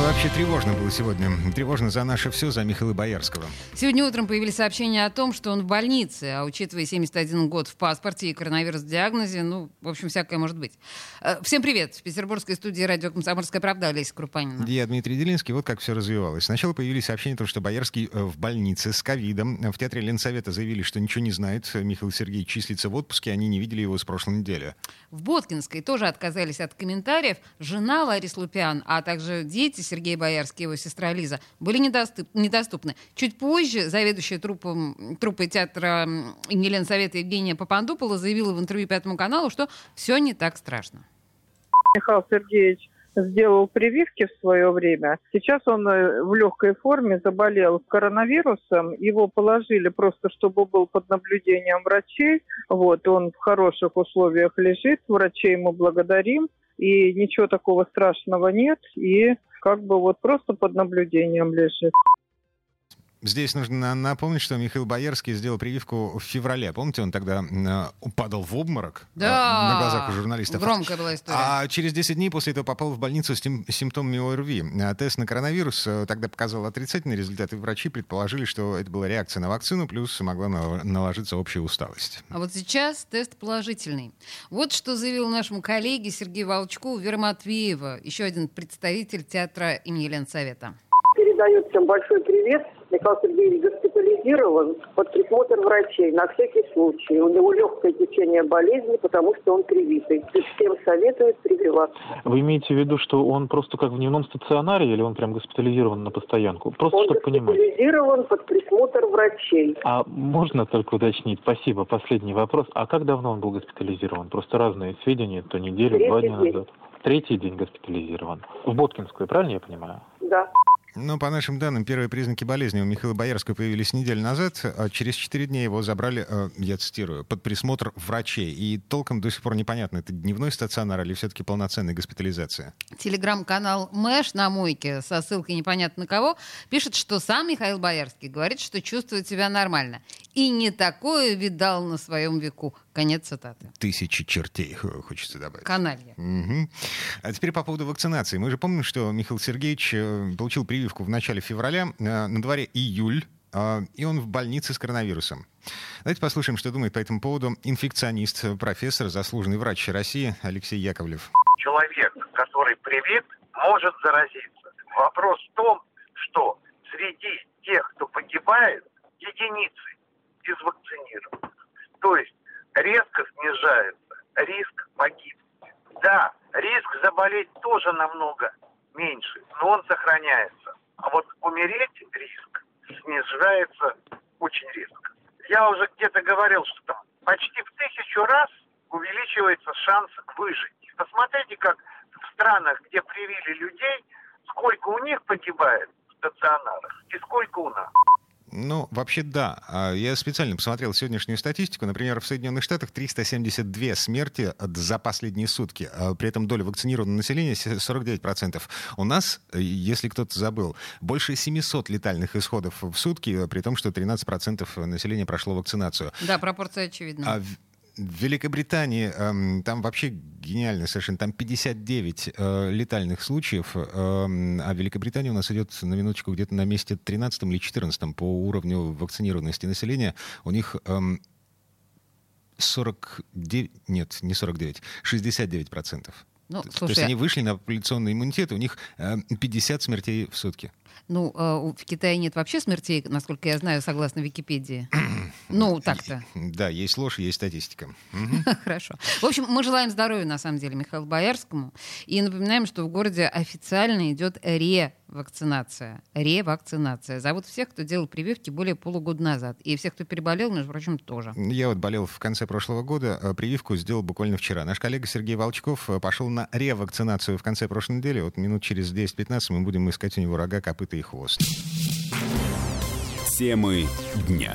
Вообще тревожно было сегодня. Тревожно за наше все, за Михаила Боярского. Сегодня утром появились сообщения о том, что он в больнице, а учитывая 71 год в паспорте и коронавирус в диагнозе, ну, в общем, всякое может быть. Э, всем привет. В петербургской студии радио «Комсомольская правда» Олеся Крупанина. Я Дмитрий Делинский. Вот как все развивалось. Сначала появились сообщения о том, что Боярский э, в больнице с ковидом. В театре Ленсовета заявили, что ничего не знает. Михаил Сергеевич числится в отпуске, они не видели его с прошлой недели. В Боткинской тоже отказались от комментариев. Жена Ларис Лупиан, а также дети Сергей Боярский и его сестра Лиза были недоступ, недоступны. Чуть позже заведующая трупом, труппой театра имени Совета Евгения Папандупола заявила в интервью Пятому каналу, что все не так страшно. Михаил Сергеевич сделал прививки в свое время. Сейчас он э, в легкой форме заболел коронавирусом. Его положили просто, чтобы был под наблюдением врачей. Вот, он в хороших условиях лежит. Врачей ему благодарим. И ничего такого страшного нет. И как бы вот просто под наблюдением лежит. Здесь нужно напомнить, что Михаил Боярский сделал прививку в феврале. Помните, он тогда э, упадал в обморок э, да, на глазах у журналистов. Громкая была история. А через 10 дней после этого попал в больницу с симптомами ОРВИ. Э, тест на коронавирус тогда показал отрицательный результат, и врачи предположили, что это была реакция на вакцину, плюс могла наложиться общая усталость. А вот сейчас тест положительный. Вот что заявил нашему коллеге Сергею Волчку Вера Матвеева, еще один представитель театра имени Ленсовета. Передает всем большой привет Михаил Сергеевич госпитализирован под присмотр врачей на всякий случай. У него легкое течение болезни, потому что он привитый. И всем советуют прививаться. Вы имеете в виду, что он просто как в дневном стационаре или он прям госпитализирован на постоянку? Просто он чтобы понимать. госпитализирован под присмотр врачей. А можно только уточнить? Спасибо. Последний вопрос. А как давно он был госпитализирован? Просто разные сведения, то неделю, Третий два дня день. назад. Третий день госпитализирован. В Боткинскую, правильно я понимаю? Да. Ну, по нашим данным, первые признаки болезни у Михаила Боярского появились неделю назад. А через четыре дня его забрали, э, я цитирую, под присмотр врачей. И толком до сих пор непонятно, это дневной стационар или все-таки полноценная госпитализация. Телеграм-канал Мэш на мойке со ссылкой непонятно на кого пишет, что сам Михаил Боярский говорит, что чувствует себя нормально. И не такое видал на своем веку. Конец цитаты. Тысячи чертей, хочется добавить. Каналья. Угу. А теперь по поводу вакцинации. Мы же помним, что Михаил Сергеевич э, получил прививку в начале февраля. Э, на дворе июль. э, И он в больнице с коронавирусом. Давайте послушаем, что думает по этому поводу инфекционист, профессор, заслуженный врач России Алексей Яковлев. Человек, который привит, может заразиться. Вопрос в том, что среди тех, кто погибает, единицы из вакцинированных. То есть резко снижается риск погибнуть. Да, риск заболеть тоже намного меньше, но он сохраняется. А вот умереть риск снижается очень резко. Я уже где-то говорил, что там почти в тысячу раз увеличивается шанс выжить. Посмотрите, как в странах, где привили людей, сколько у них погибает в стационарах и сколько у нас. Ну, вообще да. А Я специально посмотрел сегодняшнюю статистику. Например, в Соединенных Штатах 372 смерти за последние сутки. А При этом доля вакцинированного населения 49%. У нас, если кто-то забыл, больше 700 летальных исходов в сутки, при том, что 13% населения прошло вакцинацию. Да, пропорция очевидна. А в Великобритании эм, там вообще гениально совершенно. Там 59 э, летальных случаев, э, а Великобритания у нас идет на минуточку где-то на месте 13 или 14 по уровню вакцинированности населения. У них эм, 49... Нет, не 49. 69 процентов. Ну, То слушай, есть они вышли на популяционный иммунитет, у них э, 50 смертей в сутки. ну, э, в Китае нет вообще смертей, насколько я знаю, согласно Википедии. Ну, так-то. Да, есть ложь, есть статистика. Хорошо. В общем, мы желаем здоровья, на самом деле, Михаилу Боярскому. И напоминаем, что в городе официально идет ревакцинация. Ревакцинация. Зовут всех, кто делал прививки более полугода назад. И всех, кто переболел, между прочим, тоже. Я вот болел в конце прошлого года, а прививку сделал буквально вчера. Наш коллега Сергей Волчков э, пошел на ревакцинацию в конце прошлой недели. Вот минут через 10-15 мы будем искать у него рога, копыта и хвост. Темы дня.